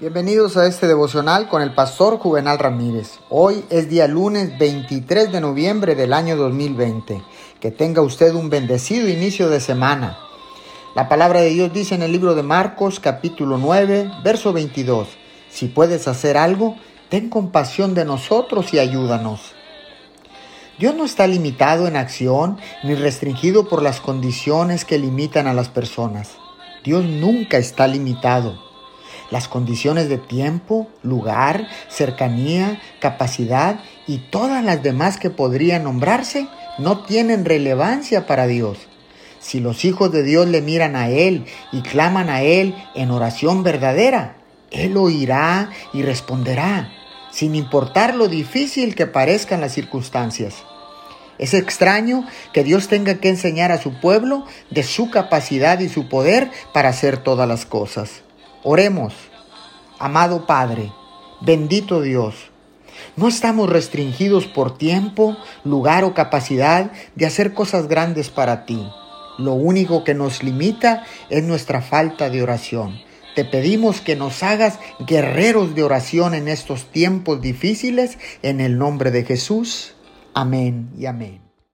Bienvenidos a este devocional con el pastor Juvenal Ramírez. Hoy es día lunes 23 de noviembre del año 2020. Que tenga usted un bendecido inicio de semana. La palabra de Dios dice en el libro de Marcos capítulo 9, verso 22. Si puedes hacer algo, ten compasión de nosotros y ayúdanos. Dios no está limitado en acción ni restringido por las condiciones que limitan a las personas. Dios nunca está limitado. Las condiciones de tiempo, lugar, cercanía, capacidad y todas las demás que podrían nombrarse no tienen relevancia para Dios. Si los hijos de Dios le miran a Él y claman a Él en oración verdadera, Él oirá y responderá, sin importar lo difícil que parezcan las circunstancias. Es extraño que Dios tenga que enseñar a su pueblo de su capacidad y su poder para hacer todas las cosas. Oremos. Amado Padre, bendito Dios, no estamos restringidos por tiempo, lugar o capacidad de hacer cosas grandes para ti. Lo único que nos limita es nuestra falta de oración. Te pedimos que nos hagas guerreros de oración en estos tiempos difíciles, en el nombre de Jesús. Amén y amén.